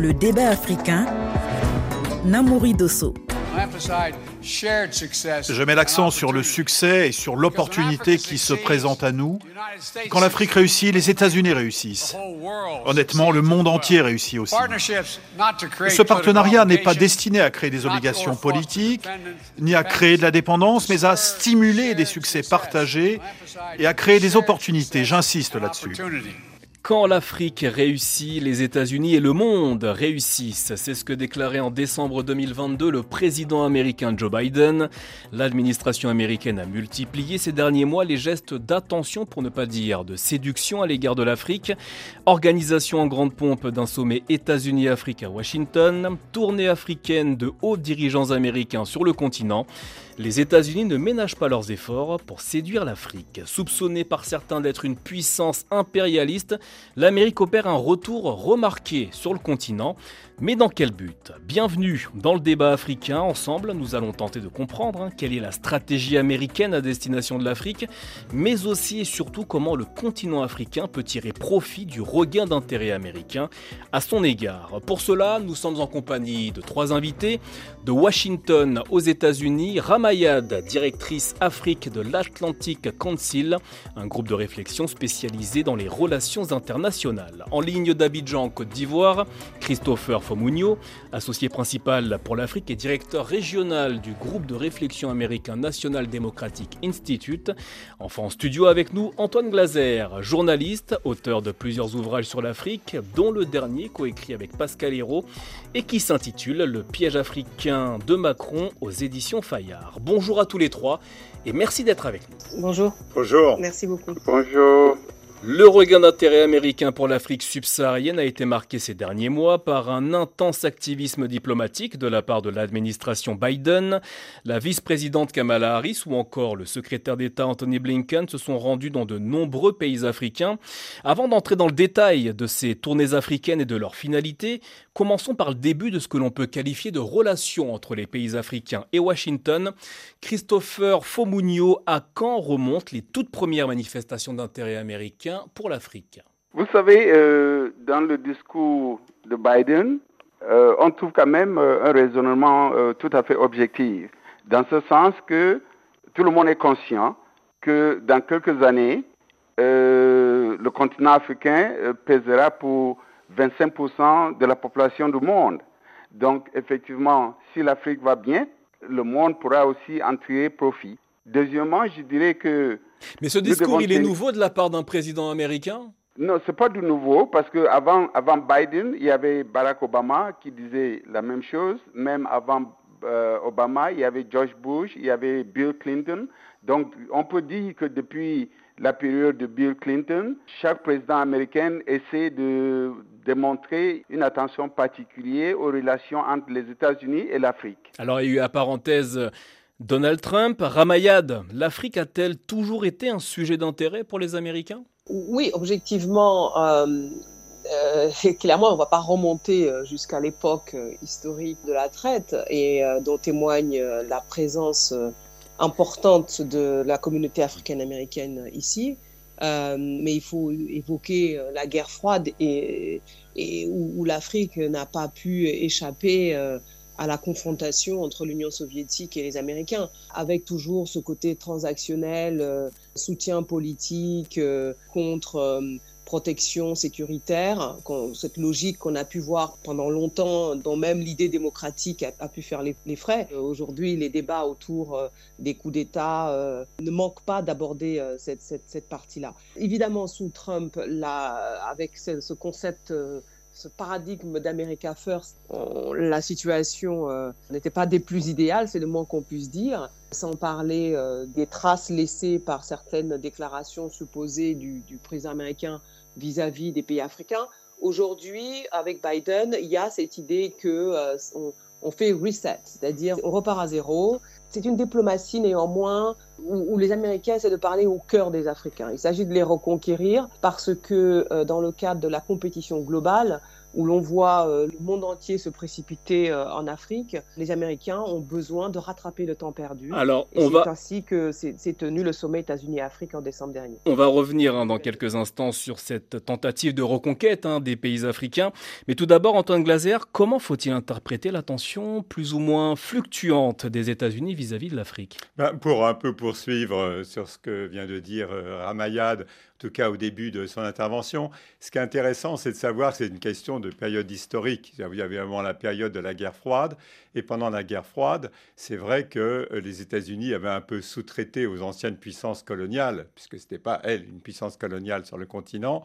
Le débat africain, Namouri Dosso. Je mets l'accent sur le succès et sur l'opportunité qui se présente à nous. Quand l'Afrique réussit, les États-Unis réussissent. Honnêtement, le monde entier réussit aussi. ce partenariat n'est pas destiné à créer des obligations politiques, ni à créer de la dépendance, mais à stimuler des succès partagés et à créer des opportunités. J'insiste là-dessus. Quand l'Afrique réussit, les États-Unis et le monde réussissent. C'est ce que déclarait en décembre 2022 le président américain Joe Biden. L'administration américaine a multiplié ces derniers mois les gestes d'attention, pour ne pas dire de séduction à l'égard de l'Afrique. Organisation en grande pompe d'un sommet États-Unis-Afrique à Washington, tournée africaine de hauts dirigeants américains sur le continent. Les États-Unis ne ménagent pas leurs efforts pour séduire l'Afrique. Soupçonnée par certains d'être une puissance impérialiste, l'Amérique opère un retour remarqué sur le continent. Mais dans quel but? Bienvenue dans le débat africain. Ensemble, nous allons tenter de comprendre hein, quelle est la stratégie américaine à destination de l'Afrique, mais aussi et surtout comment le continent africain peut tirer profit du regain d'intérêt américain à son égard. Pour cela, nous sommes en compagnie de trois invités. De Washington aux États-Unis, Ramayad, directrice Afrique de l'Atlantic Council, un groupe de réflexion spécialisé dans les relations internationales. En ligne d'Abidjan, Côte d'Ivoire, Christopher Fomunio, associé principal pour l'Afrique et directeur régional du groupe de réflexion américain National Democratic Institute. Enfin en studio avec nous, Antoine Glaser, journaliste, auteur de plusieurs ouvrages sur l'Afrique, dont le dernier coécrit avec Pascal Hérault et qui s'intitule Le piège africain de Macron aux éditions Fayard. Bonjour à tous les trois et merci d'être avec nous. Bonjour. Bonjour. Merci beaucoup. Bonjour. Le regain d'intérêt américain pour l'Afrique subsaharienne a été marqué ces derniers mois par un intense activisme diplomatique de la part de l'administration Biden. La vice-présidente Kamala Harris ou encore le secrétaire d'État Anthony Blinken se sont rendus dans de nombreux pays africains. Avant d'entrer dans le détail de ces tournées africaines et de leur finalité, commençons par le début de ce que l'on peut qualifier de relation entre les pays africains et Washington. Christopher Fomunio, à quand remontent les toutes premières manifestations d'intérêt américain pour l'Afrique? Vous savez, euh, dans le discours de Biden, euh, on trouve quand même euh, un raisonnement tout à fait objectif, dans ce sens que tout le monde est conscient que dans quelques années, le continent africain pèsera pour 25% de la population du monde. Donc, effectivement, si l'Afrique va bien, le monde pourra aussi en tirer profit. Deuxièmement, je dirais que... Mais ce discours, il est nouveau de la part d'un président américain? Non, ce n'est pas du nouveau parce qu'avant avant Biden, il y avait Barack Obama qui disait la même chose. Même avant euh, Obama, il y avait George Bush, il y avait Bill Clinton. Donc, on peut dire que depuis la période de Bill Clinton, chaque président américain essaie de démontrer une attention particulière aux relations entre les États-Unis et l'Afrique. Alors, il y a eu, à parenthèse, Donald Trump, Ramayad, l'Afrique a-t-elle toujours été un sujet d'intérêt pour les Américains? Oui, objectivement, euh, euh, clairement, on ne va pas remonter euh, jusqu'à l'époque historique de la traite et dont témoigne la présence importante de la communauté africaine-américaine ici. Mais il faut évoquer la guerre froide et, où, l'Afrique n'a pas pu échapper à la confrontation entre l'Union soviétique et les Américains, avec toujours ce côté transactionnel, euh, soutien politique euh, contre euh, protection sécuritaire, cette logique qu'on a pu voir pendant longtemps, dont même l'idée démocratique a, pu faire les, frais. Aujourd'hui, les débats autour des coups d'État ne manquent pas d'aborder cette, cette, partie-là. Évidemment, sous Trump, là, avec ce, ce concept ce paradigme d'America First, la situation euh, n'était pas des plus idéales, c'est le moins qu'on puisse dire, sans parler euh, des traces laissées par certaines déclarations supposées du, président américain vis-à-vis des pays africains. Aujourd'hui, avec Biden, il y a cette idée que euh, on, fait reset, c'est-à-dire on repart à zéro. C'est une diplomatie néanmoins où, les Américains essaient de parler au cœur des Africains. Il s'agit de les reconquérir parce que dans le cadre de la compétition globale, où l'on voit euh, le monde entier se précipiter euh, en Afrique, les Américains ont besoin de rattraper le temps perdu. Alors, on va... C'est ainsi que s'est tenu le sommet États-Unis-Afrique en décembre dernier. On va revenir hein, dans quelques instants sur cette tentative de reconquête hein, des pays africains. Mais tout d'abord, Antoine Glaser, comment faut-il interpréter l'attention plus ou moins fluctuante des États-Unis vis-à-vis de l'Afrique? Ben, Pour un peu poursuivre euh, sur ce que vient de dire Ramayad, tout cas au début de son intervention. Ce qui est intéressant, c'est de savoir c'est une question de période historique. Il y avait vraiment la période de la guerre froide. Et pendant la guerre froide, c'est vrai que euh, les États-Unis avaient un peu sous-traité aux anciennes puissances coloniales, puisque ce n'était pas, elles, une puissance coloniale sur le continent,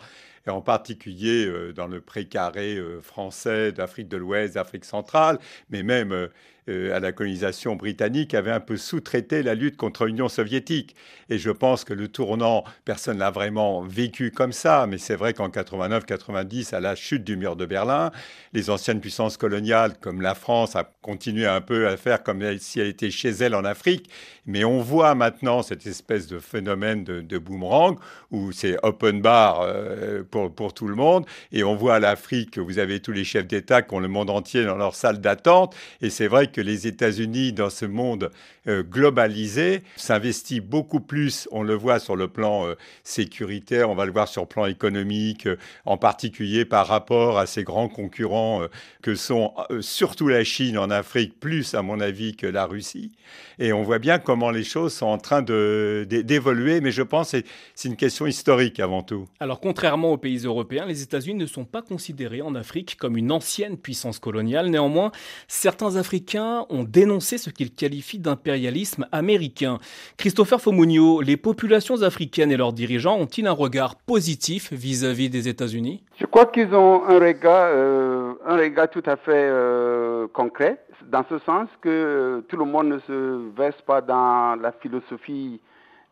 et en particulier euh, dans le précaré euh, français d'Afrique de l'Ouest, d'Afrique centrale, mais même à la colonisation britannique, avait un peu sous-traité la lutte contre l'Union soviétique. Et je pense que le tournant, personne l'a vraiment vécu comme ça, mais c'est vrai qu'en 89-90, à la chute du mur de Berlin, les anciennes puissances coloniales, comme la France, a continué un peu à faire comme si elle était chez elle en Afrique. Mais on voit maintenant cette espèce de phénomène de, boomerang où c'est open bar euh, pour, pour tout le monde. Et on voit à l'Afrique, vous avez tous les chefs d'État qui ont le monde entier dans leur salle d'attente. Et c'est vrai que les États-Unis, dans ce monde euh, globalisé, s'investit beaucoup plus, on le voit sur le plan euh, sécuritaire, on va le voir sur le plan économique, en particulier par rapport à ses grands concurrents que sont surtout la Chine en Afrique, plus à mon avis que la Russie. Et on voit bien comment les choses sont en train d'évoluer, mais je pense que c'est une question historique avant tout. Alors contrairement aux pays européens, les États-Unis ne sont pas considérés en Afrique comme une ancienne puissance coloniale. Néanmoins, certains Africains ont dénoncé ce qu'ils qualifient d'impérialisme américain. Christopher Fomunio, les populations africaines et leurs dirigeants ont-ils un regard positif vis-à-vis des États-Unis? Je crois qu'ils ont un regard, euh, un regard tout à fait euh, concret dans ce sens que euh, tout le monde ne se verse pas dans la philosophie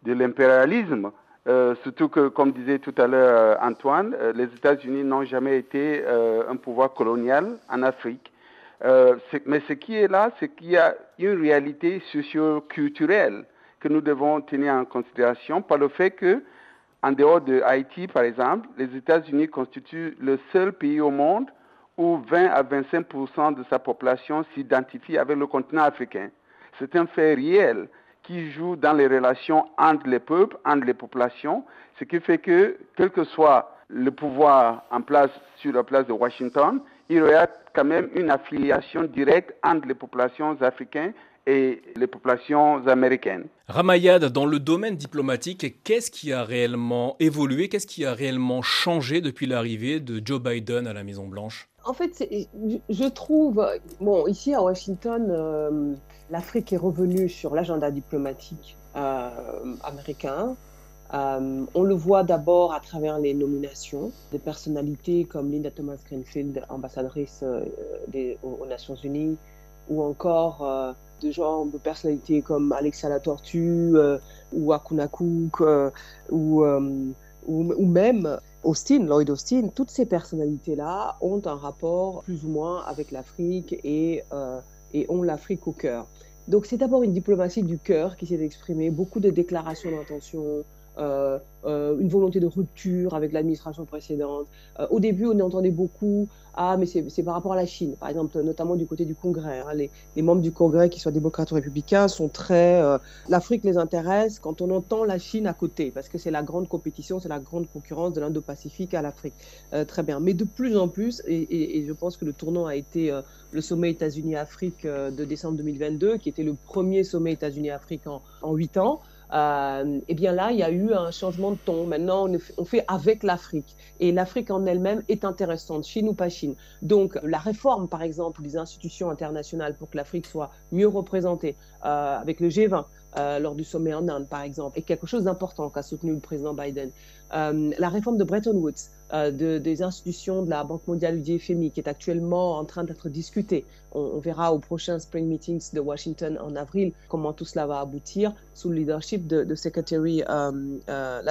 de l'impérialisme. Surtout que, comme disait tout à l'heure Antoine, les États-Unis n'ont jamais été un pouvoir colonial en Afrique. Mais ce qui est là, c'est qu'il y a une réalité socio-culturelle que nous devons tenir en considération par le fait que, en dehors de Haïti, par exemple, les États-Unis constituent le seul pays au monde où 20 à 25% de sa population s'identifie avec le continent africain. C'est un fait réel qui joue dans les relations entre les peuples, entre les populations, ce qui fait que, quel que soit le pouvoir en place sur la place de Washington, il y aura quand même une affiliation directe entre les populations africaines et les populations américaines. Ramayad, dans le domaine diplomatique, qu'est-ce qui a réellement évolué, qu'est-ce qui a réellement changé depuis l'arrivée de Joe Biden à la Maison-Blanche? En fait, je trouve, bon, ici à Washington, euh, l'Afrique est revenue sur l'agenda diplomatique euh, américain. Euh, on le voit d'abord à travers les nominations de personnalités comme Linda Thomas Greenfield, ambassadrice aux, Nations Unies, ou encore de gens de personnalités comme Alexia la Tortue euh, ou Akuna Cook euh, ou, euh, ou, même Austin, Lloyd Austin, toutes ces personnalités-là ont un rapport plus ou moins avec l'Afrique et ont l'Afrique au cœur. Donc c'est d'abord une diplomatie du cœur qui s'est exprimée, beaucoup de déclarations d'intention, euh, euh, une volonté de rupture avec l'administration précédente. Euh, au début, on entendait beaucoup Ah, mais c'est par rapport à la Chine, par exemple, notamment du côté du Congrès. Hein. les, membres du Congrès, qui soient démocrates ou républicains, sont très. L'Afrique les intéresse quand on entend la Chine à côté, parce que c'est la grande compétition, c'est la grande concurrence de l'Indo-Pacifique à l'Afrique. très bien. Mais de plus en plus, et, et, je pense que le tournant a été le sommet États-Unis-Afrique de décembre 2022, qui était le premier sommet États-Unis-Afrique en huit ans euh, eh bien là, il y a eu un changement de ton. Maintenant, on, fait avec l'Afrique. Et l'Afrique en elle-même est intéressante, Chine ou pas Chine. Donc, la réforme, par exemple, des institutions internationales pour que l'Afrique soit mieux représentée, euh, avec le G20, euh, lors du sommet en Inde, par exemple, est quelque chose d'important qu'a soutenu le président Biden. Euh, la réforme de Bretton Woods, euh, de, des institutions de la Banque mondiale du FMI, qui est actuellement en train d'être discutée. On, verra au prochain Spring Meetings de Washington en avril comment tout cela va aboutir sous le leadership de, la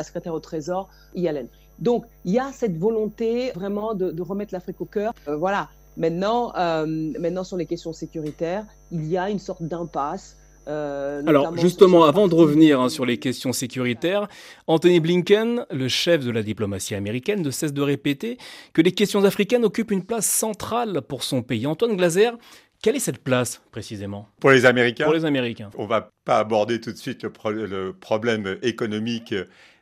secrétaire au Trésor, Yellen. Donc, il y a cette volonté vraiment de, de remettre l'Afrique au cœur. voilà. Maintenant, maintenant, sur les questions sécuritaires, il y a une sorte d'impasse Euh, Alors justement, avant de revenir hein, sur les questions sécuritaires, Anthony Blinken, le chef de la diplomatie américaine, ne cesse de répéter que les questions africaines occupent une place centrale pour son pays. Antoine Glaser, quelle est cette place précisément? Pour les Américains? Pour les Américains. On va pas aborder tout de suite le, problème économique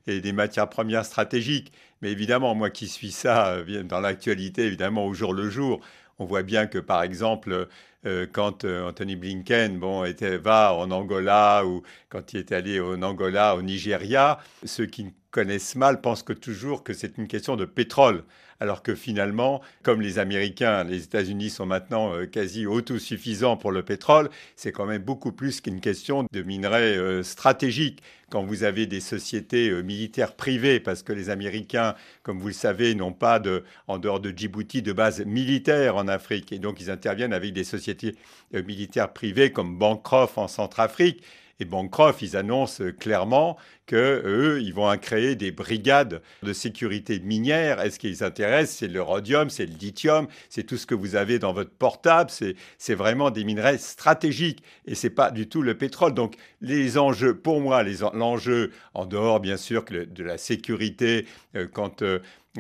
et des matières premières stratégiques, mais évidemment, moi qui suis ça euh, dans l'actualité, évidemment au jour le jour, on voit bien que par exemple euh, quand euh, Anthony Blinken bon, était, va en Angola ou quand il est allé en Angola, au Nigeria, ceux qui connaissent mal pensent que toujours que c'est une question de pétrole. Alors que finalement, comme les Américains, les États-Unis sont maintenant euh, quasi autosuffisants pour le pétrole, c'est quand même beaucoup plus qu'une question de minerais stratégiques quand vous avez des sociétés euh, militaires privées, parce que les Américains, comme vous le savez, n'ont pas de, en dehors de Djibouti de base militaire en Afrique, et donc ils interviennent avec des sociétés euh, militaires privées comme Bancroft en Centrafrique. Et Bancroft, ils annoncent clairement que eux, ils vont créer des brigades de sécurité minière. Est-ce qu'ils s'intéressent C'est le rhodium, c'est le lithium, c'est tout ce que vous avez dans votre portable. C'est vraiment des minerais stratégiques et c'est pas du tout le pétrole. Donc les enjeux, pour moi, l'enjeu en dehors bien sûr de la sécurité, euh, quand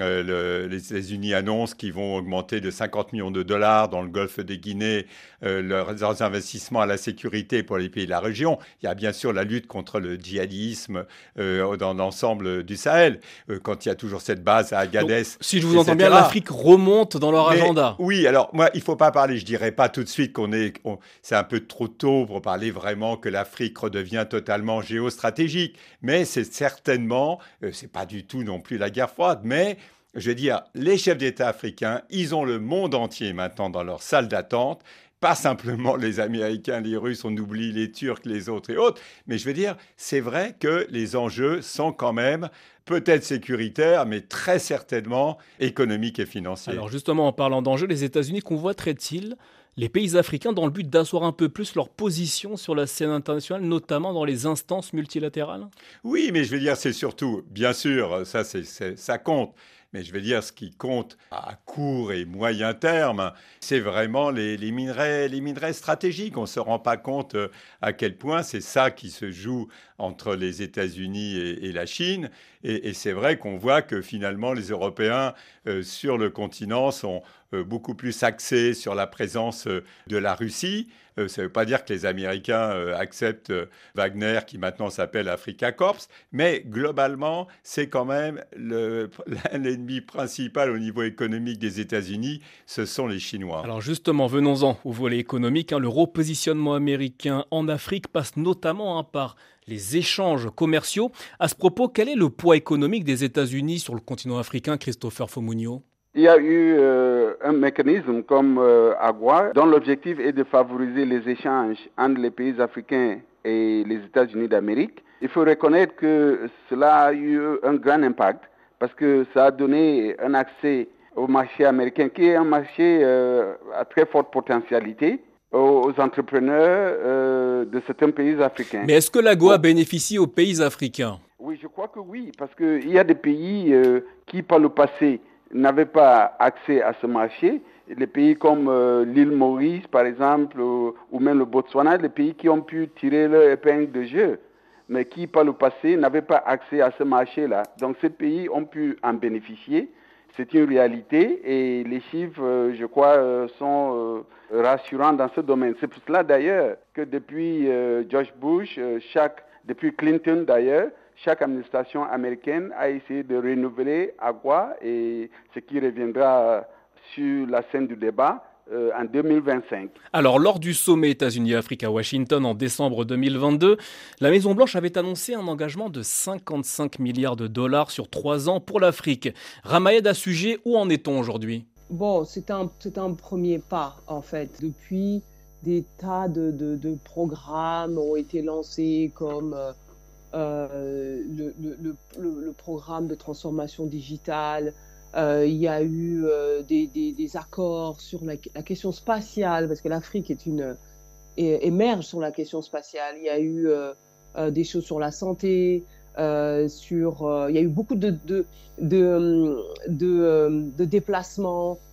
euh, les États-Unis annoncent qu'ils vont augmenter de 50 millions de dollars dans le golfe des Guinée euh, leurs, investissements à la sécurité pour les pays de la région. Il y a bien sûr la lutte contre le djihadisme euh, dans l'ensemble du Sahel, quand il y a toujours cette base à Agadez. si je vous entends bien, l'Afrique remonte dans leur agenda. Oui, alors moi, il ne faut pas parler, je dirais pas tout de suite qu'on est, c'est un peu trop tôt pour parler vraiment que l'Afrique redevient totalement géostratégique, mais c'est certainement, c'est pas du tout non plus la guerre froide, mais je veux dire, les chefs d'État africains, ils ont le monde entier maintenant dans leur salle d'attente. Pas simplement les Américains, les Russes, on oublie les Turcs, les autres et autres. Mais je veux dire, c'est vrai que les enjeux sont quand même peut-être sécuritaires, mais très certainement économiques et financiers. Alors justement, en parlant d'enjeux, les États-Unis convoiteraient-ils les pays africains dans le but d'asseoir un peu plus leur position sur la scène internationale, notamment dans les instances multilatérales? Oui, mais je veux dire, c'est surtout, bien sûr, ça, ça compte, mais je vais dire ce qui compte à court et moyen terme, c'est vraiment les, minerais, stratégiques. On ne se rend pas compte euh, à quel point c'est ça qui se joue entre les États-Unis et, la Chine. Et, c'est vrai qu'on voit que finalement les Européens euh, sur le continent sont euh, beaucoup plus axés sur la présence de la Russie. ça ne veut pas dire que les Américains acceptent Wagner, qui maintenant s'appelle Africa Corps, mais globalement, c'est quand même l'ennemi principal au niveau économique des États-Unis, ce sont les Chinois. Alors justement, venons-en au volet économique. Hein. le repositionnement américain en Afrique passe notamment hein, par les échanges commerciaux. À ce propos, quel est le poids économique des États-Unis sur le continent africain, Christopher Fomunio? Il y a eu euh, un mécanisme comme euh, AGUA dont l'objectif est de favoriser les échanges entre les pays africains et les États-Unis d'Amérique. Il faut reconnaître que cela a eu un grand impact parce que ça a donné un accès au marché américain qui est un marché euh, à très forte potentialité aux entrepreneurs euh, de certains pays africains. Mais est-ce que l'AGOA bénéficie aux pays africains? Oui, je crois que oui, parce qu'il y a des pays euh, qui, par le passé, n'avaient pas accès à ce marché. Les pays comme l'île Maurice, par exemple, ou, ou même le Botswana, des pays qui ont pu tirer leur épingle de jeu mais qui par le passé n'avaient pas accès à ce marché-là. Donc ces pays ont pu en bénéficier. C'est une réalité et les chiffres, euh, je crois, euh, sont euh, rassurants dans ce domaine. C'est pour cela d'ailleurs que depuis George Bush, depuis Clinton d'ailleurs, chaque administration américaine a essayé de renouveler AGUA et ce qui reviendra sur la scène du débat euh, en 2025. Alors, lors du sommet États-Unis-Afrique à Washington en décembre 2022, la Maison-Blanche avait annoncé un engagement de 55 milliards de dollars sur trois ans pour l'Afrique. Ramayed à sujet, où en est-on aujourd'hui? Bon, c'est un, un premier pas, en fait. Depuis, des tas de, de, programmes ont été lancés comme euh, euh, le, le, le, programme de transformation digitale, il y a eu euh, des, accords sur la, question spatiale, parce que l'Afrique émerge sur la question spatiale. Il y a eu euh, euh des choses sur la santé, euh, sur, il y a eu beaucoup de, de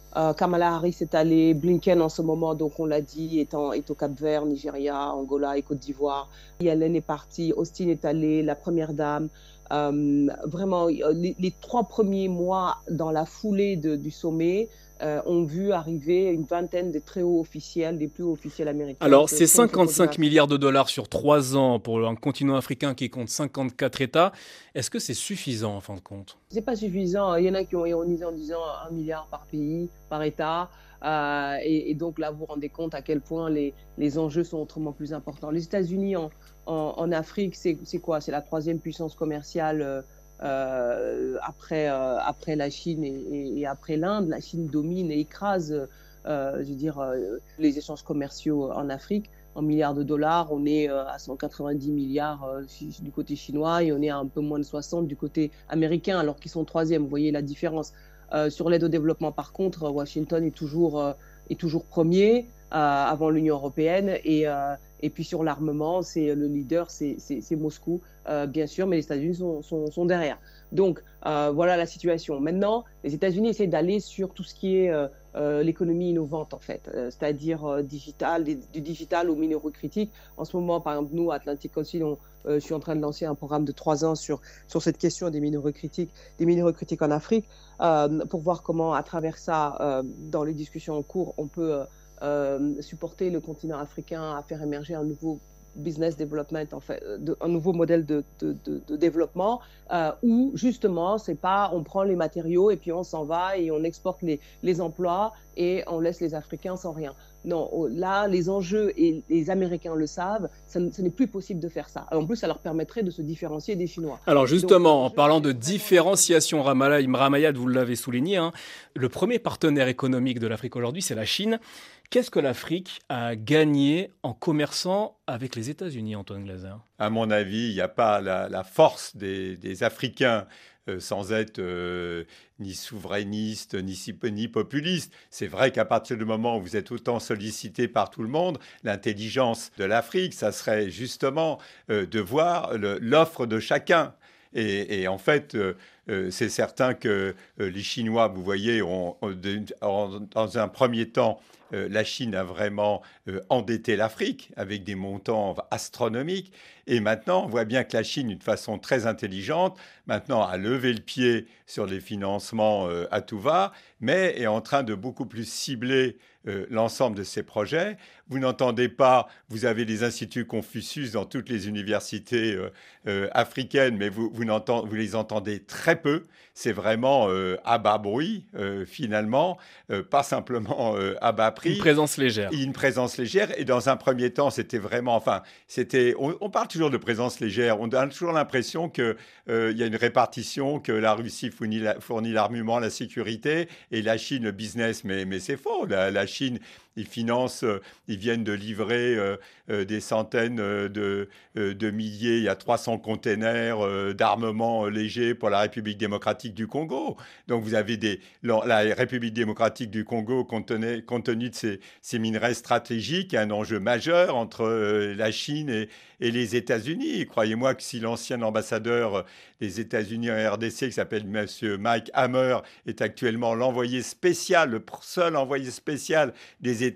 déplacements Kamala Harris est allée, Blinken en ce moment, donc on l'a dit, est, est au Cap-Vert, Nigeria, Angola et Côte d'Ivoire. Yellen est partie, Austin est allée, la Première Dame. vraiment, les, trois premiers mois dans la foulée du sommet, euh, ont vu arriver une vingtaine de très hauts officiels, des plus hauts officiels américains. Alors, c'est 55 milliards de dollars sur trois ans pour un continent africain qui compte 54 États. Est-ce que c'est suffisant en fin de compte? C'est pas suffisant. Il y en a qui ont ironisé en disant un milliard par pays, par État. Euh, et, donc là, vous vous rendez compte à quel point les, les enjeux sont autrement plus importants. Les États-Unis en, en, Afrique, c'est quoi? C'est la troisième puissance commerciale. Euh, après, euh, après la Chine et, après l'Inde. La Chine domine et écrase, euh, je veux dire, les échanges commerciaux en Afrique en milliards de dollars. On est à 190 milliards du côté chinois et on est à un peu moins de 60 du côté américain, alors qu'ils sont troisième. Vous voyez la différence. sur l'aide au développement, par contre, Washington est toujours, est toujours premier avant l'Union européenne et, et puis sur l'armement, c'est le leader, c'est Moscou, euh, bien sûr, mais les États-Unis sont, sont, derrière. Donc euh, voilà la situation. Maintenant, les États-Unis essaient d'aller sur tout ce qui est euh, l'économie innovante en fait, c'est-à-dire digital, du digital aux minéraux critiques. En ce moment, par exemple, nous, Atlantic Council, je suis en train de lancer un programme de trois ans sur, sur cette question des minéraux critiques, des minéraux critiques en Afrique, pour voir comment, à travers ça, dans les discussions en cours, on peut euh, supporter le continent africain à faire émerger un nouveau business development, en fait, un nouveau modèle de, de, développement euh, où justement, c'est pas on prend les matériaux et puis on s'en va et on exporte les, les emplois et on laisse les Africains sans rien. Non, oh, là, les enjeux, et les Américains le savent, ce n'est plus possible de faire ça. En plus, ça leur permettrait de se différencier des Chinois. Alors justement, en parlant de différenciation, Ramayad, vous l'avez souligné, hein, le premier partenaire économique de l'Afrique aujourd'hui, c'est la Chine. Qu'est-ce que l'Afrique a gagné en commerçant avec les États-Unis, Antoine Glaser? À mon avis, il n'y a pas la, force des, Africains euh, sans être euh, ni souverainiste, ni, ni populiste. C'est vrai qu'à partir du moment où vous êtes autant sollicité par tout le monde, l'intelligence de l'Afrique, ça serait justement euh, de voir l'offre de chacun. Et, en fait, c'est certain que les Chinois, vous voyez, ont, dans un premier temps, la Chine a vraiment euh, endetté l'Afrique avec des montants astronomiques. Et maintenant, on voit bien que la Chine, d'une façon très intelligente, maintenant a levé le pied sur les financements euh, à tout va, mais est en train de beaucoup plus cibler l'ensemble de ses projets. Vous n'entendez pas, vous avez les instituts Confucius dans toutes les universités africaines, mais vous, vous, vous, les entendez très peu. C'est vraiment à bas bruit, finalement, pas simplement à bas une présence légère. Une présence légère. Et dans un premier temps, c'était vraiment. Enfin, c'était. On, parle toujours de présence légère. On a toujours l'impression qu'il euh, y a une répartition, que la Russie fournit l'armement, la, sécurité, et la Chine le business. Mais, mais c'est faux. la Chine ils financent, euh, ils viennent de livrer euh, euh, des centaines de, de, milliers, il y a 300 containers d'armement léger pour la République démocratique du Congo. Donc vous avez des, la République démocratique du Congo, compte tenu, de ses, ses, minerais stratégiques, un enjeu majeur entre la Chine et, et les États-Unis. Croyez-moi que si l'ancien ambassadeur des États-Unis en RDC, qui s'appelle M. Mike Hammer, est actuellement l'envoyé spécial, le seul envoyé spécial des États-Unis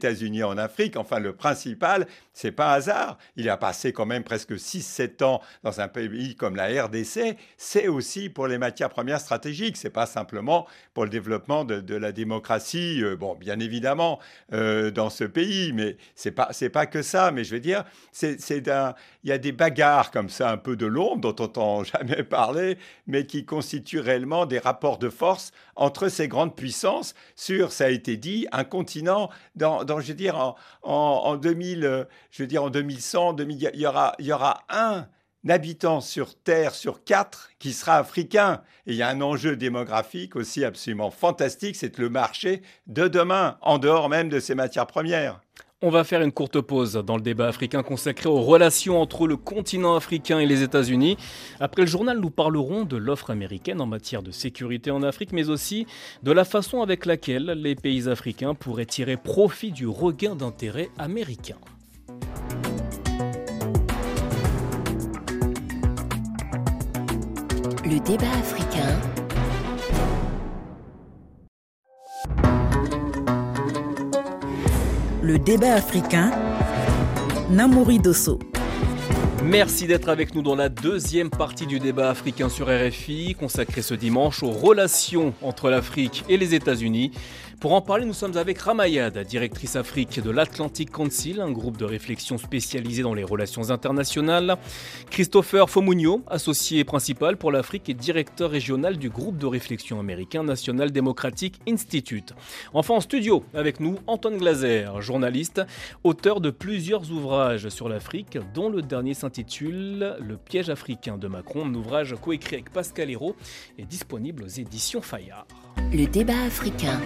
en Afrique, enfin le principal, c'est pas hasard. Il a passé quand même presque 6-7 ans dans un pays comme la RDC. C'est aussi pour les matières premières stratégiques. C'est pas simplement pour le développement de, la démocratie. Euh, bon, bien évidemment, euh, dans ce pays, mais c'est pas pas que ça. Mais je veux dire, il y a des bagarres comme ça, un peu de l'ombre, dont on n'entend jamais parler, mais qui constituent réellement des rapports de force entre ces grandes puissances sur, ça a été dit, un continent, dans, je veux dire, en, en, 2000, je veux en 2100, il, y aura, il y aura un habitant sur Terre sur quatre qui sera africain. Et il y a un enjeu démographique aussi absolument fantastique, c'est le marché de demain, en dehors même de ces matières premières. On va faire une courte pause dans le débat africain consacré aux relations entre le continent africain et les États-Unis. Après le journal, nous parlerons de l'offre américaine en matière de sécurité en Afrique, mais aussi de la façon avec laquelle les pays africains pourraient tirer profit du regain d'intérêt américain. Le débat africain. Débat africain, Namouri Dosso. Merci d'être avec nous dans la deuxième partie du débat africain sur RFI, consacré ce dimanche aux relations entre l'Afrique et les États-Unis. Pour en parler, nous sommes avec Ramayad, directrice Afrique de l'Atlantic Council, un groupe de réflexion spécialisé dans les relations internationales. Christopher Fomunio, associé principal pour l'Afrique et directeur régional du groupe de réflexion américain National Democratic Institute. Enfin en studio avec nous, Antoine Glaser, journaliste, auteur de plusieurs ouvrages sur l'Afrique, dont le dernier s'intitule Le piège africain de Macron, un ouvrage coécrit avec Pascal Hérault et disponible aux éditions Fayard. Le débat africain.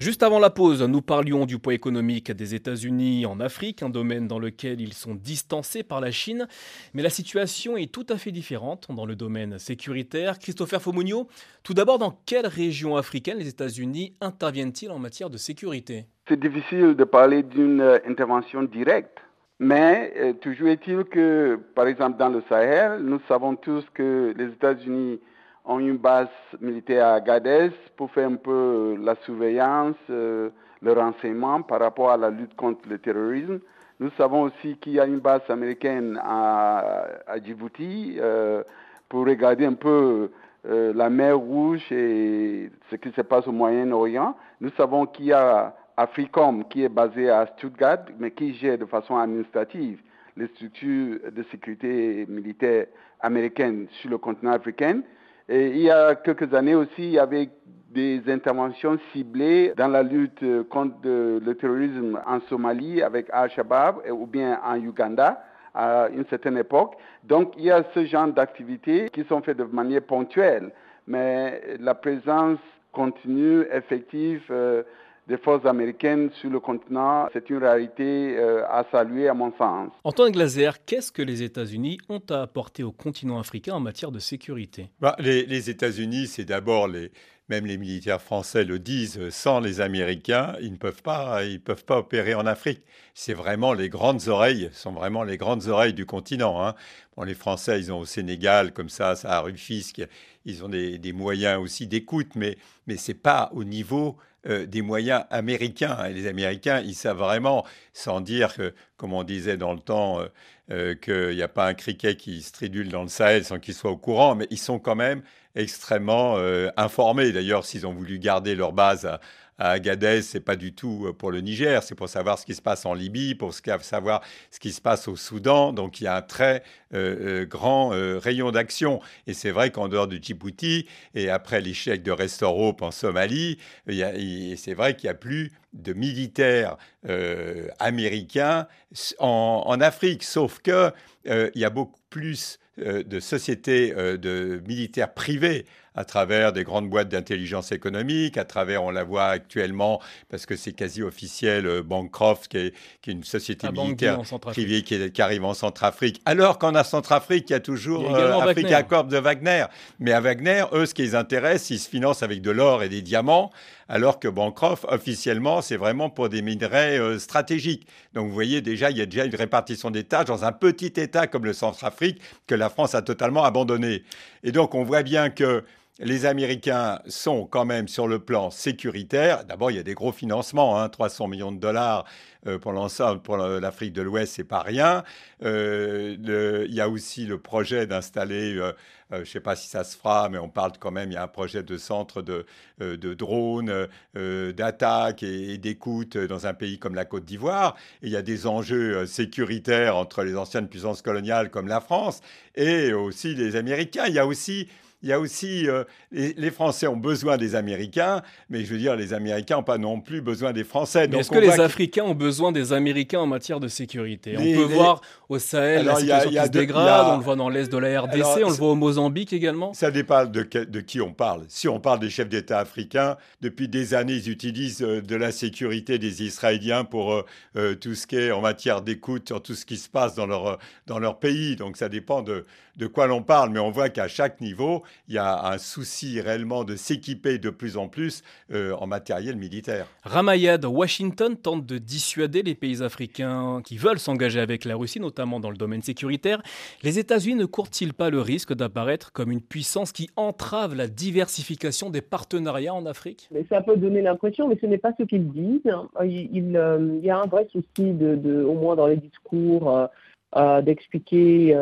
Juste avant la pause, nous parlions du poids économique des États-Unis en Afrique, un domaine dans lequel ils sont distancés par la Chine. Mais la situation est tout à fait différente dans le domaine sécuritaire. Christopher Fomunio, tout d'abord, dans quelle région africaine les États-Unis interviennent-ils en matière de sécurité? C'est difficile de parler d'une euh, intervention directe. Mais euh, toujours est-il que, par exemple, dans le Sahel, nous savons tous que les États-Unis ont une base militaire à Agadez pour faire un peu euh, la surveillance, euh, le renseignement par rapport à la lutte contre le terrorisme. Nous savons aussi qu'il y a une base américaine à, Djibouti euh, pour regarder un peu la mer Rouge et ce qui se passe au Moyen-Orient. Nous savons qu'il y a Africom qui est basé à Stuttgart, mais qui gère de façon administrative les structures de sécurité militaire américaines sur le continent africain. Il y a quelques années aussi, il y avait des interventions ciblées dans la lutte contre le terrorisme en Somalie avec Al-Shabaab ou bien en Uganda à une certaine époque. Donc il y a ce genre d'activités qui sont faites de manière ponctuelle, mais la présence continue, effective, euh, des forces américaines sur le continent, c'est une réalité euh, à saluer à mon sens. Antoine Glaser, qu'est-ce que les États-Unis ont à apporter au continent africain en matière de sécurité? Bah, Les, les États-Unis, c'est d'abord les, même les militaires français le disent, sans les Américains, ils ne peuvent pas, ils peuvent pas opérer en Afrique. C'est vraiment les grandes oreilles, sont vraiment les grandes oreilles du continent. Hein. Bon, les Français, ils ont au Sénégal, comme ça, ça a Rufisque, ils ont des, moyens aussi d'écoute, mais, ce n'est pas au niveau euh, des moyens américains. Et les Américains, ils savent vraiment, sans dire que, comme on disait dans le temps, euh, euh, qu'il n'y a pas un criquet qui stridule dans le Sahel sans qu'ils soient au courant, mais ils sont quand même extrêmement informés. D'ailleurs, s'ils ont voulu garder leur base à, à Agadez, c'est pas du tout euh, pour le Niger, c'est pour savoir ce qui se passe en Libye, pour savoir ce qui se passe au Soudan. Donc il y a un très euh, euh, grand rayon d'action. Et c'est vrai qu'en dehors de Djibouti et après l'échec de Restore en Somalie, c'est vrai qu'il n'y a plus de militaires américains en, en, Afrique, sauf que il y a beaucoup plus de sociétés de militaires privés à travers des grandes boîtes d'intelligence économique, à travers, on la voit actuellement, parce que c'est quasi officiel, euh, Bancroft, qui est, qui est une société militaire privée qui, arrive en Centrafrique. Alors qu'en Centrafrique, il y a toujours euh, Africa Corp de Wagner. Mais à Wagner, eux, ce qui les intéresse, ils se financent avec de l'or et des diamants, alors que Bancroft, officiellement, c'est vraiment pour des minerais euh, stratégiques. Donc vous voyez déjà, il y a déjà une répartition des tâches dans un petit État comme le Centrafrique que la France a totalement abandonné. Et donc on voit bien que les Américains sont quand même sur le plan sécuritaire. D'abord, il y a des gros financements, 300 hein, millions de dollars euh, pour l'ensemble, pour l'Afrique de l'Ouest, c'est pas rien. Euh, il y a aussi le projet d'installer, euh, je ne sais pas si ça se fera, mais on parle quand même, il y a un projet de centre de, drones, d'attaque et, et d'écoute dans un pays comme la Côte d'Ivoire. Il y a des enjeux sécuritaires entre les anciennes puissances coloniales comme la France et aussi les Américains. Il y a aussi il y a aussi, euh, les, Français ont besoin des Américains, mais je veux dire, les Américains n'ont pas non plus besoin des Français. Est-ce que les Africains ont besoin des Américains en matière de sécurité? On peut voir au Sahel la situation qui se dégrade, on le voit dans l'est de la RDC, on le voit au Mozambique également. Ça dépend de, de qui on parle. Si on parle des chefs d'État africains, depuis des années, ils utilisent euh, de la sécurité des Israéliens pour euh, tout ce qui est en matière d'écoute sur tout ce qui se passe dans leur, dans leur pays. Donc ça dépend de, de quoi l'on parle, mais on voit qu'à chaque niveau, il y a un souci réellement de s'équiper de plus en plus euh, en matériel militaire. Ramayad, Washington tente de dissuader les pays africains qui veulent s'engager avec la Russie, notamment dans le domaine sécuritaire. Les États-Unis ne courent-ils pas le risque d'apparaître comme une puissance qui entrave la diversification des partenariats en Afrique? Ça peut donner l'impression, mais ce n'est pas ce qu'ils disent. Il, euh, il, y a un vrai souci, au moins dans les discours, euh, euh, d'expliquer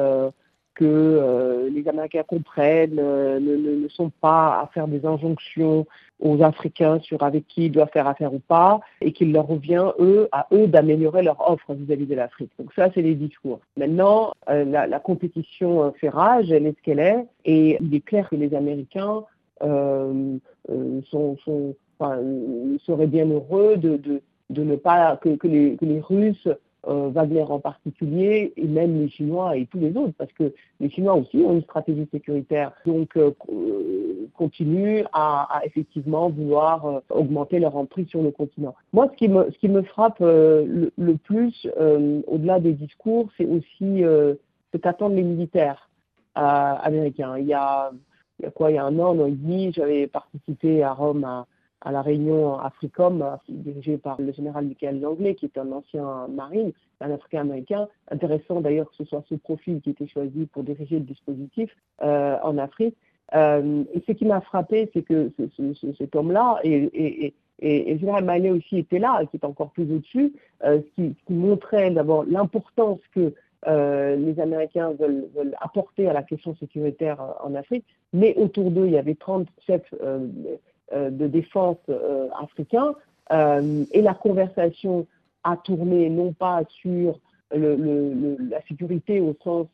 que les Américains comprennent, ne, ne, sont pas à faire des injonctions aux Africains sur avec qui ils doivent faire affaire ou pas, et qu'il leur revient, eux, à eux d'améliorer leur offre vis-à-vis de l'Afrique. Donc ça, c'est les discours. Maintenant, la, la, compétition fait rage, elle est ce qu'elle est, et il est clair que les Américains euh, sont, sont enfin, seraient bien heureux de, de, de ne pas que, que, les, que les Russes euh, Wagner en particulier, et même les Chinois et tous les autres, parce que les Chinois aussi ont une stratégie sécuritaire, donc euh, euh, continuent à, effectivement vouloir augmenter leur emprise sur le continent. Moi, ce qui me, frappe le, plus, au-delà des discours, c'est aussi ce qu'attendent les militaires américains. Il y, a, quoi? Il y a un an, un an et j'avais participé à Rome à à la réunion Africom, euh, dirigée par le général Michael Langlais, qui est un ancien marine, un Africain-américain. Intéressant d'ailleurs que ce soit ce profil qui était choisi pour diriger le dispositif euh, en Afrique. Euh, et ce qui m'a frappé, c'est que cet homme-là, et, et, général Mallet aussi était là, qui est encore plus au-dessus, ce, qui, montrait d'abord l'importance que les Américains veulent, veulent, apporter à la question sécuritaire en Afrique, mais autour d'eux, il y avait 30 chefs de défense euh, africain. Euh, et la conversation a tourné non pas sur la sécurité au sens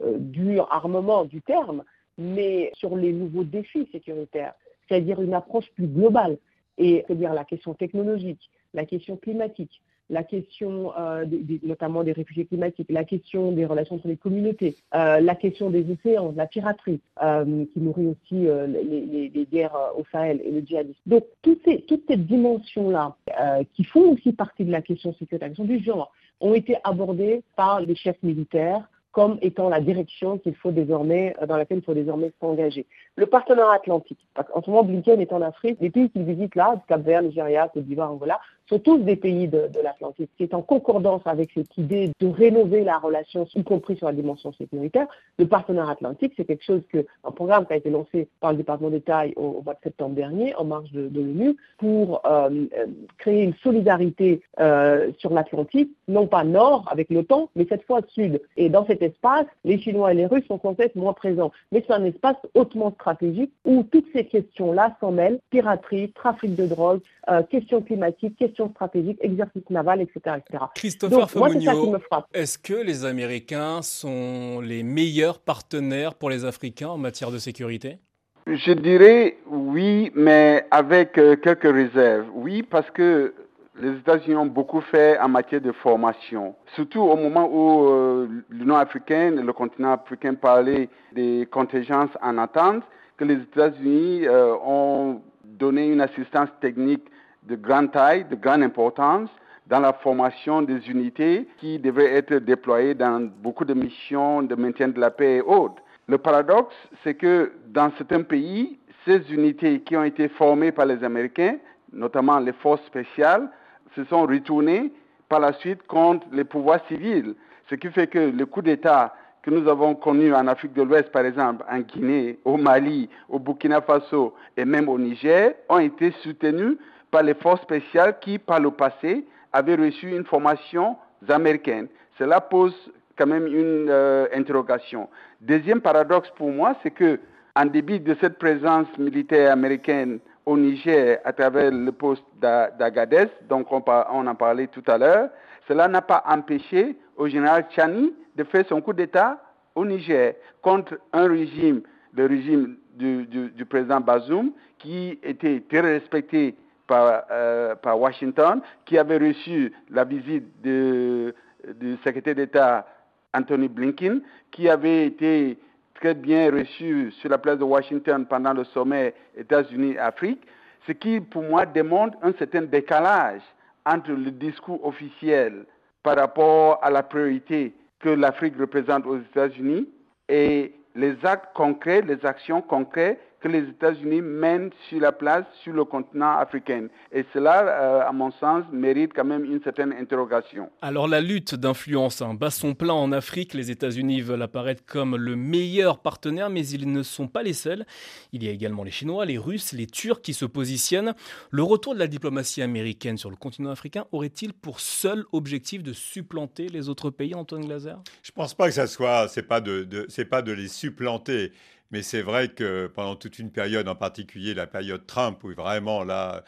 du armement du terme, mais sur les nouveaux défis sécuritaires, c'est-à-dire une approche plus globale, et c'est-à-dire la question technologique, la question climatique, la question euh, notamment des réfugiés climatiques, la question des relations entre les communautés, euh, la question des océans, la piraterie, euh, qui nourrit aussi les, guerres au Sahel et le djihadisme. Donc toutes ces, toutes ces dimensions-là, qui font aussi partie de la question sécuritaire, qui sont du genre, ont été abordées par les chefs militaires comme étant la direction qu'il faut désormais, dans laquelle il faut désormais s'engager. Le partenariat atlantique, parce qu'en ce moment, Blinken est en Afrique, les pays qu'il visite là, Cap-Vert, Nigeria, Côte d'Ivoire, Angola, sont tous des pays de, l'Atlantique, qui est en concordance avec cette idée de rénover la relation, y compris sur la dimension sécuritaire. Le partenariat atlantique, c'est quelque chose que, un programme qui a été lancé par le département d'État au, mois de septembre dernier, en marge de, l'ONU, pour euh, euh, créer une solidarité euh, sur l'Atlantique, non pas nord avec l'OTAN, mais cette fois sud. Et dans cet espace, les Chinois et les Russes sont censés être moins présents. Mais c'est un espace hautement où toutes ces questions-là s'en mêlent, piraterie, trafic de drogue, questions climatiques, questions stratégique, exercice naval, etc. etc. Christopher est-ce que les Américains sont les meilleurs partenaires pour les Africains en matière de sécurité? Je dirais oui, mais avec euh, quelques réserves. Oui, parce que les États-Unis ont beaucoup fait en matière de formation, surtout au moment où euh, l'Union africaine, le continent africain parlait des contingences en attente, que les États-Unis euh, ont donné une assistance technique de grande taille, de grande importance dans la formation des unités qui devraient être déployées dans beaucoup de missions de maintien de la paix et autres. Le paradoxe, c'est que dans certains pays, ces unités qui ont été formées par les Américains, notamment les forces spéciales, se sont retournées par la suite contre les pouvoirs civils. Ce qui fait que le coup d'État que nous avons connu en Afrique de l'Ouest, par exemple, en Guinée, au Mali, au Burkina Faso et même au Niger, ont été soutenus par les forces spéciales qui, par le passé, avaient reçu une formation américaine. Cela pose quand même une euh, interrogation. Deuxième paradoxe pour moi, c'est que, en débit de cette présence militaire américaine au Niger à travers le poste d'Agadez, donc on, on, en parlait tout à l'heure, cela n'a pas empêché au général Chani de faire son coup d'État au Niger contre un régime, le régime du, président Bazoum, qui était très respecté par, euh, par, Washington, qui avait reçu la visite du secrétaire d'État Anthony Blinken, qui avait été très bien reçu sur la place de Washington pendant le sommet États-Unis-Afrique, ce qui, pour moi, démontre un certain décalage entre le discours officiel par rapport à la priorité que l'Afrique représente aux États-Unis et les actes concrets, les actions concrètes que les États-Unis mènent sur la place, sur le continent africain. Et cela, euh, à mon sens, mérite quand même une certaine interrogation. Alors la lutte d'influence hein, bat son plein en Afrique. Les États-Unis veulent apparaître comme le meilleur partenaire, mais ils ne sont pas les seuls. Il y a également les Chinois, les Russes, les Turcs qui se positionnent. Le retour de la diplomatie américaine sur le continent africain aurait-il pour seul objectif de supplanter les autres pays, Antoine Glaser? Je ne pense pas que ça soit, c'est pas de, c'est pas de les supplanter. Mais c'est vrai que pendant toute une période, en particulier la période Trump, où vraiment là,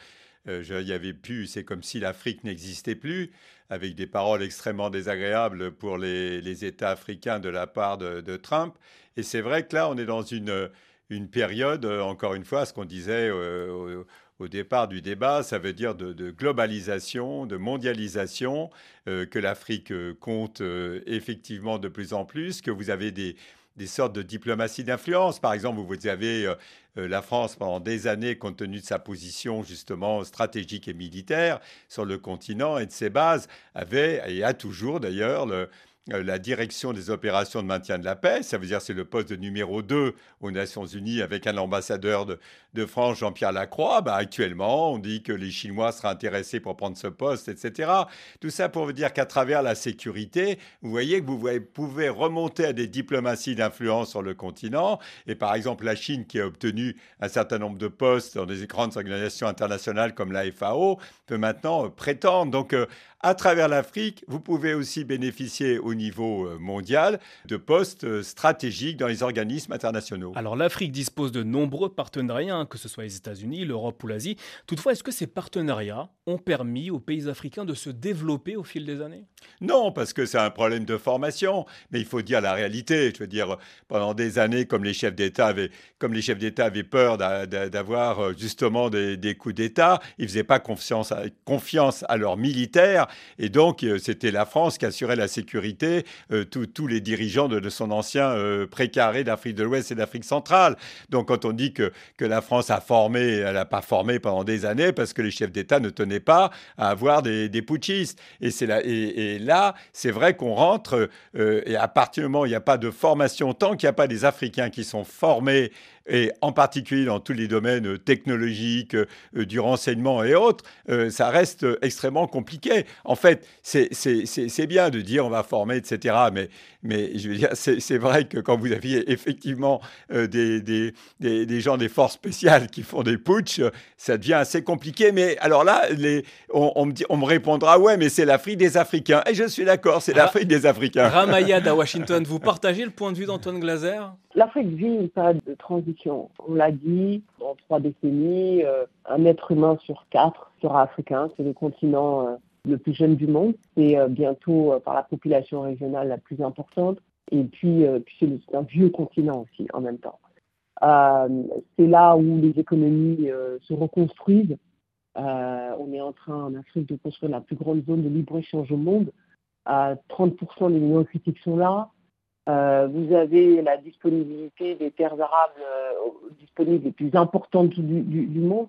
euh, il y avait plus, c'est comme si l'Afrique n'existait plus, avec des paroles extrêmement désagréables pour les, États africains de la part de, Trump. Et c'est vrai que là, on est dans une, une période, euh, encore une fois, ce qu'on disait euh, au, départ du débat, ça veut dire de, globalisation, de mondialisation, que l'Afrique compte effectivement de plus en plus, que vous avez des des sortes de diplomatie d'influence. Par exemple, vous avez euh, euh, la France pendant des années, compte tenu de sa position justement stratégique et militaire sur le continent et de ses bases, avait et a toujours d'ailleurs le, euh, la direction des opérations de maintien de la paix, ça veut dire c'est le poste de numéro 2 aux Nations Unies avec un ambassadeur de, France, Jean-Pierre Lacroix. Bah, actuellement, on dit que les Chinois seraient intéressés pour prendre ce poste, etc. Tout ça pour vous dire qu'à travers la sécurité, vous voyez que vous pouvez remonter à des diplomaties d'influence sur le continent. Et par exemple, la Chine qui a obtenu un certain nombre de postes dans des grandes organisations internationales comme la FAO peut maintenant euh, prétendre. Donc, euh, à travers l'Afrique, vous pouvez aussi bénéficier au niveau euh, mondial de postes stratégiques dans les organismes internationaux. Alors l'Afrique dispose de nombreux partenariats, hein, que ce soit les États-Unis, l'Europe ou l'Asie. Toutefois, est-ce que ces partenariats ont permis aux pays africains de se développer au fil des années? Non, parce que c'est un problème de formation. Mais il faut dire la réalité. Je veux dire, pendant des années, comme les chefs d'État avaient, comme les chefs d'État avaient peur d'avoir euh, justement des, coups d'État, ils faisaient pas confiance à, confiance à leurs militaires et donc, euh, c'était la France qui assurait la sécurité, euh, tous les dirigeants de, son ancien euh, précaré d'Afrique de l'Ouest et d'Afrique centrale. Donc, quand on dit que, que la France a formé, elle n'a pas formé pendant des années parce que les chefs d'État ne tenaient pas à avoir des, putschistes. Et, là, et, là, c'est vrai qu'on rentre, et à partir du moment où il n'y a pas de formation, tant qu'il n'y a pas des Africains qui sont formés et en particulier dans tous les domaines technologiques, euh, du renseignement et autres, euh, ça reste extrêmement compliqué. En fait, c'est bien de dire on va former, etc. Mais, mais je veux dire, c'est vrai que quand vous aviez effectivement euh, des, des, des, gens des forces spéciales qui font des putsch, ça devient assez compliqué. Mais alors là, les, on, me dit, on me répondra ouais, mais c'est l'Afrique des Africains. Et je suis d'accord, c'est l'Afrique des Africains. Ramayad à Washington, vous partagez le point de vue d'Antoine Glaser? L'Afrique vit une période de transition. On l'a dit, en trois décennies, euh, un être humain sur quatre sera africain. C'est le continent euh, le plus jeune du monde. C'est euh, bientôt par la population régionale la plus importante. Et puis, c'est un vieux continent aussi en même temps. c'est là où les économies se reconstruisent. on est en train en Afrique de construire la plus grande zone de libre-échange au monde. 30% des millions critiques sont là. Euh, vous avez la disponibilité des terres arables euh, disponibles les plus importantes du, monde.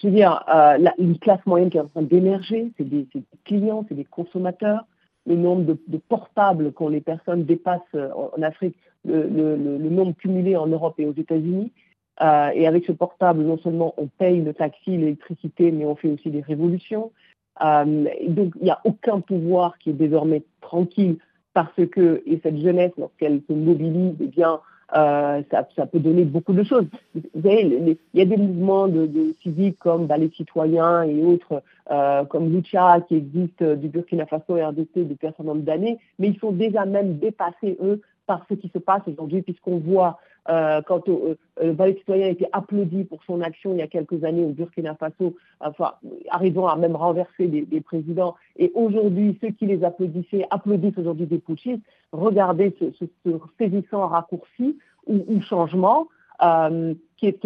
Je veux dire, euh, une classe moyenne qui est en train d'émerger, c'est des, clients, c'est des consommateurs. Le nombre de, portables quand les personnes dépassent en, Afrique le, nombre cumulé en Europe et aux États-Unis. et avec ce portable, non seulement on paye le taxi, l'électricité, mais on fait aussi des révolutions. donc il n'y a aucun pouvoir qui est désormais tranquille parce que et cette jeunesse, lorsqu'elle se mobilise, eh bien, euh, ça, ça, peut donner beaucoup de choses. Vous savez, il y a des mouvements de, civiques comme bah, les citoyens et autres, euh, comme Lucha qui existe du Burkina Faso et RDC depuis un certain nombre d'années, mais ils sont déjà même dépassés, eux, par ce qui se passe aujourd'hui, puisqu'on voit euh, quand euh, euh, le citoyen a été applaudi pour son action il y a quelques années au Burkina Faso, enfin, arrivant à même renverser des, présidents. Et aujourd'hui, ceux qui les applaudissaient applaudissent aujourd'hui des putschistes. Regardez ce, ce, saisissant raccourci ou, changement qui, est,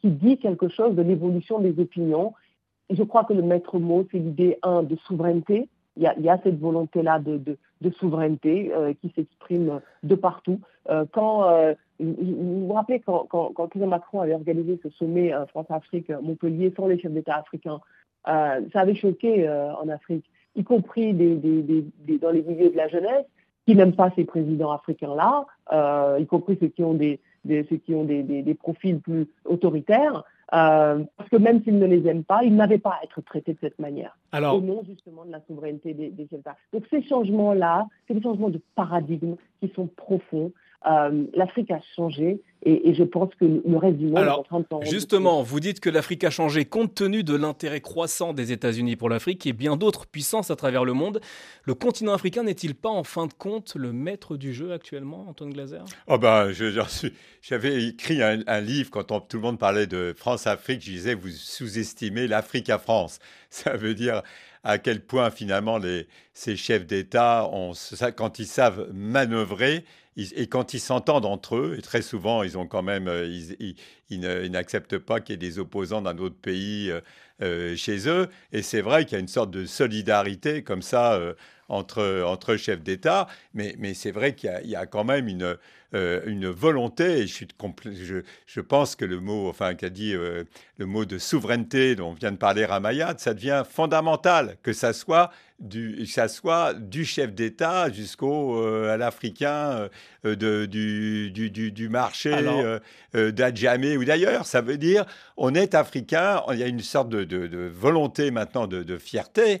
qui, dit quelque chose de l'évolution des opinions. je crois que le maître mot, c'est l'idée, un, de souveraineté, il y a, cette volonté-là de, souveraineté euh, qui s'exprime de partout. Euh, quand, euh, vous vous rappelez quand, quand, Macron avait organisé ce sommet France-Afrique Montpellier sans les chefs d'État africains, ça avait choqué en Afrique, y compris des, des, des, dans les milieux de la jeunesse, qui n'aiment pas ces présidents africains-là, y compris ceux qui ont des, ceux qui ont des, des, profils plus autoritaires. parce que même s'ils ne les aiment pas, ils n'avaient pas à être traités de cette manière. Alors, au nom justement de la souveraineté des, des États. Donc ces changements-là, c'est des changements de paradigme qui sont profonds. Euh, L'Afrique a changé et, je pense que le reste du monde est en train de s'en Justement, vous dites que l'Afrique a changé compte tenu de l'intérêt croissant des États-Unis pour l'Afrique et bien d'autres puissances à travers le monde. Le continent africain n'est-il pas en fin de compte le maître du jeu actuellement, Antoine Glaser? Oh ben, j'avais écrit un, livre quand tout le monde parlait de France-Afrique. Je disais, vous sous-estimez l'Afrique à France. Ça veut dire à quel point finalement ces chefs d'État, quand ils savent manœuvrer, et quand ils s'entendent entre eux, et très souvent ils ont quand même, euh, ils, n'acceptent pas qu'il y ait des opposants d'un autre pays euh, euh, chez eux. Et c'est vrai qu'il y a une sorte de solidarité comme ça entre, chefs d'État, mais c'est vrai qu'il y, a quand même une, une volonté, et je, pense que le mot, enfin, qu'a dit le mot de souveraineté dont vient de parler Ramayad, ça devient fondamental, que ça soit du, ça soit du chef d'État jusqu'au euh, à l'Africain euh, de, du, du, du, marché euh, d'Adjamé ou d'ailleurs. Ça veut dire on est africain, il y a une sorte de, de, volonté maintenant de, fierté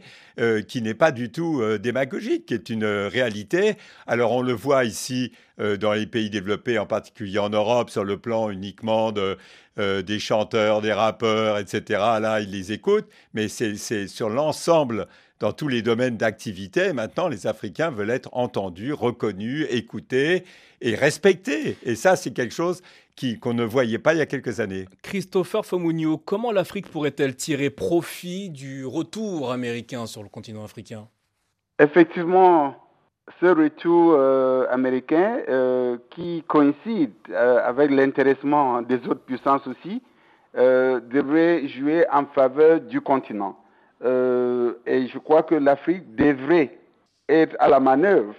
qui n'est pas du tout démagogique, qui est une réalité. Alors on le voit ici dans les pays développés, en particulier en Europe, sur le plan uniquement de, des chanteurs, des rappeurs, etc. Là, ils les écoutent, mais c'est sur l'ensemble dans tous les domaines d'activité. Maintenant, les Africains veulent être entendus, reconnus, écoutés et respectés. Et ça, c'est quelque chose qu'on ne voyait pas il y a quelques années. Christopher Fomunio, comment l'Afrique pourrait-elle tirer profit du retour américain sur le continent africain? Effectivement, ce retour euh, américain euh, qui coïncide euh, avec l'intéressement des autres puissances aussi devrait jouer en faveur du continent. Euh, et je crois que l'Afrique devrait être à la manœuvre.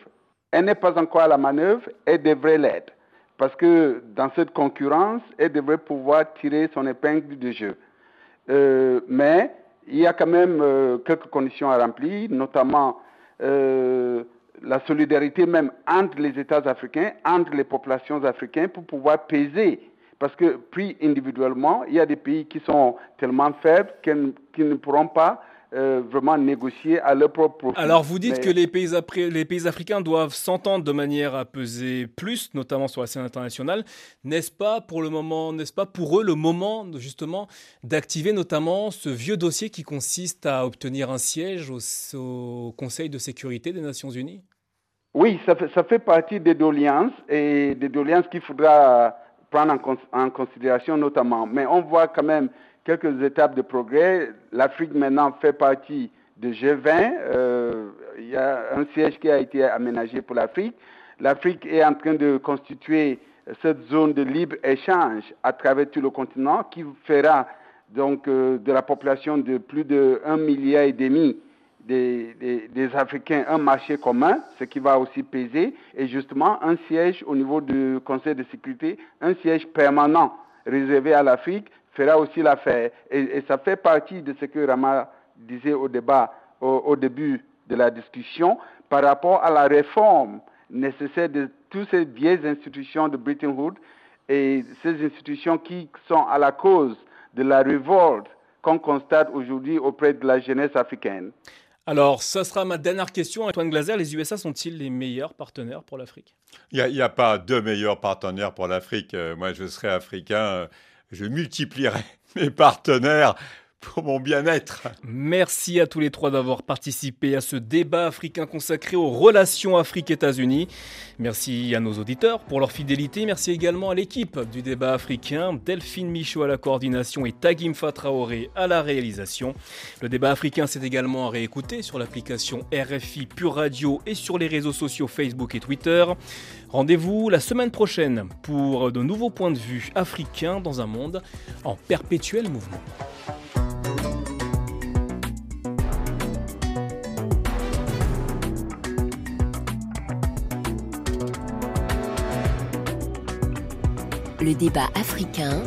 Elle n'est pas encore à la manœuvre, elle devrait l'être. Parce que dans cette concurrence, elle devrait pouvoir tirer son épingle du jeu. Euh, mais il y a quand même euh, quelques conditions à remplir, notamment la solidarité même entre les États africains, entre les populations africaines, pour pouvoir peser parce que pris individuellement, il y a des pays qui sont tellement faibles qu'ils ne pourront pas euh, vraiment négocier à leur propre profit. Alors vous dites que les pays, les pays africains doivent s'entendre de manière à peser plus, notamment sur la scène internationale. N'est-ce pas pour le moment, n'est-ce pas pour eux le moment justement d'activer notamment ce vieux dossier qui consiste à obtenir un siège au, Conseil de sécurité des Nations Unies? Oui, ça fait, ça fait partie des doléances et des doléances qu'il faudra prendre en, en considération notamment. Mais on voit quand même quelques étapes de progrès. L'Afrique maintenant fait partie de G20. Euh, il y a un siège qui a été aménagé pour l'Afrique. L'Afrique est en train de constituer cette zone de libre-échange à travers tout le continent qui fera donc euh, de la population de plus de 1 milliard et demi des, des, Africains un marché commun, ce qui va aussi peser, et justement un siège au niveau du Conseil de sécurité, un siège permanent réservé à l'Afrique fera aussi l'affaire. Et, ça fait partie de ce que Rama disait au débat, au, début de la discussion, par rapport à la réforme nécessaire de toutes ces vieilles institutions de Bretton Woods et ces institutions qui sont à la cause de la révolte qu'on constate aujourd'hui auprès de la jeunesse africaine. Alors, ça sera ma dernière question. Antoine Glaser, les USA sont-ils les meilleurs partenaires pour l'Afrique? Il n'y a, pas deux meilleurs partenaires pour l'Afrique. Euh, moi, je serais africain. Je multiplierai mes partenaires pour mon bien-être. Merci à tous les trois d'avoir participé à ce débat africain consacré aux relations Afrique-États-Unis. Merci à nos auditeurs pour leur fidélité. Merci également à l'équipe du débat africain, Delphine Michaud à la coordination et Tagim Fatraoré à la réalisation. Le débat africain s'est également réécouté sur l'application RFI Pure Radio et sur les réseaux sociaux Facebook et Twitter. Rendez-vous la semaine prochaine pour de nouveaux points de vue africains dans un monde en perpétuel mouvement. Le débat africain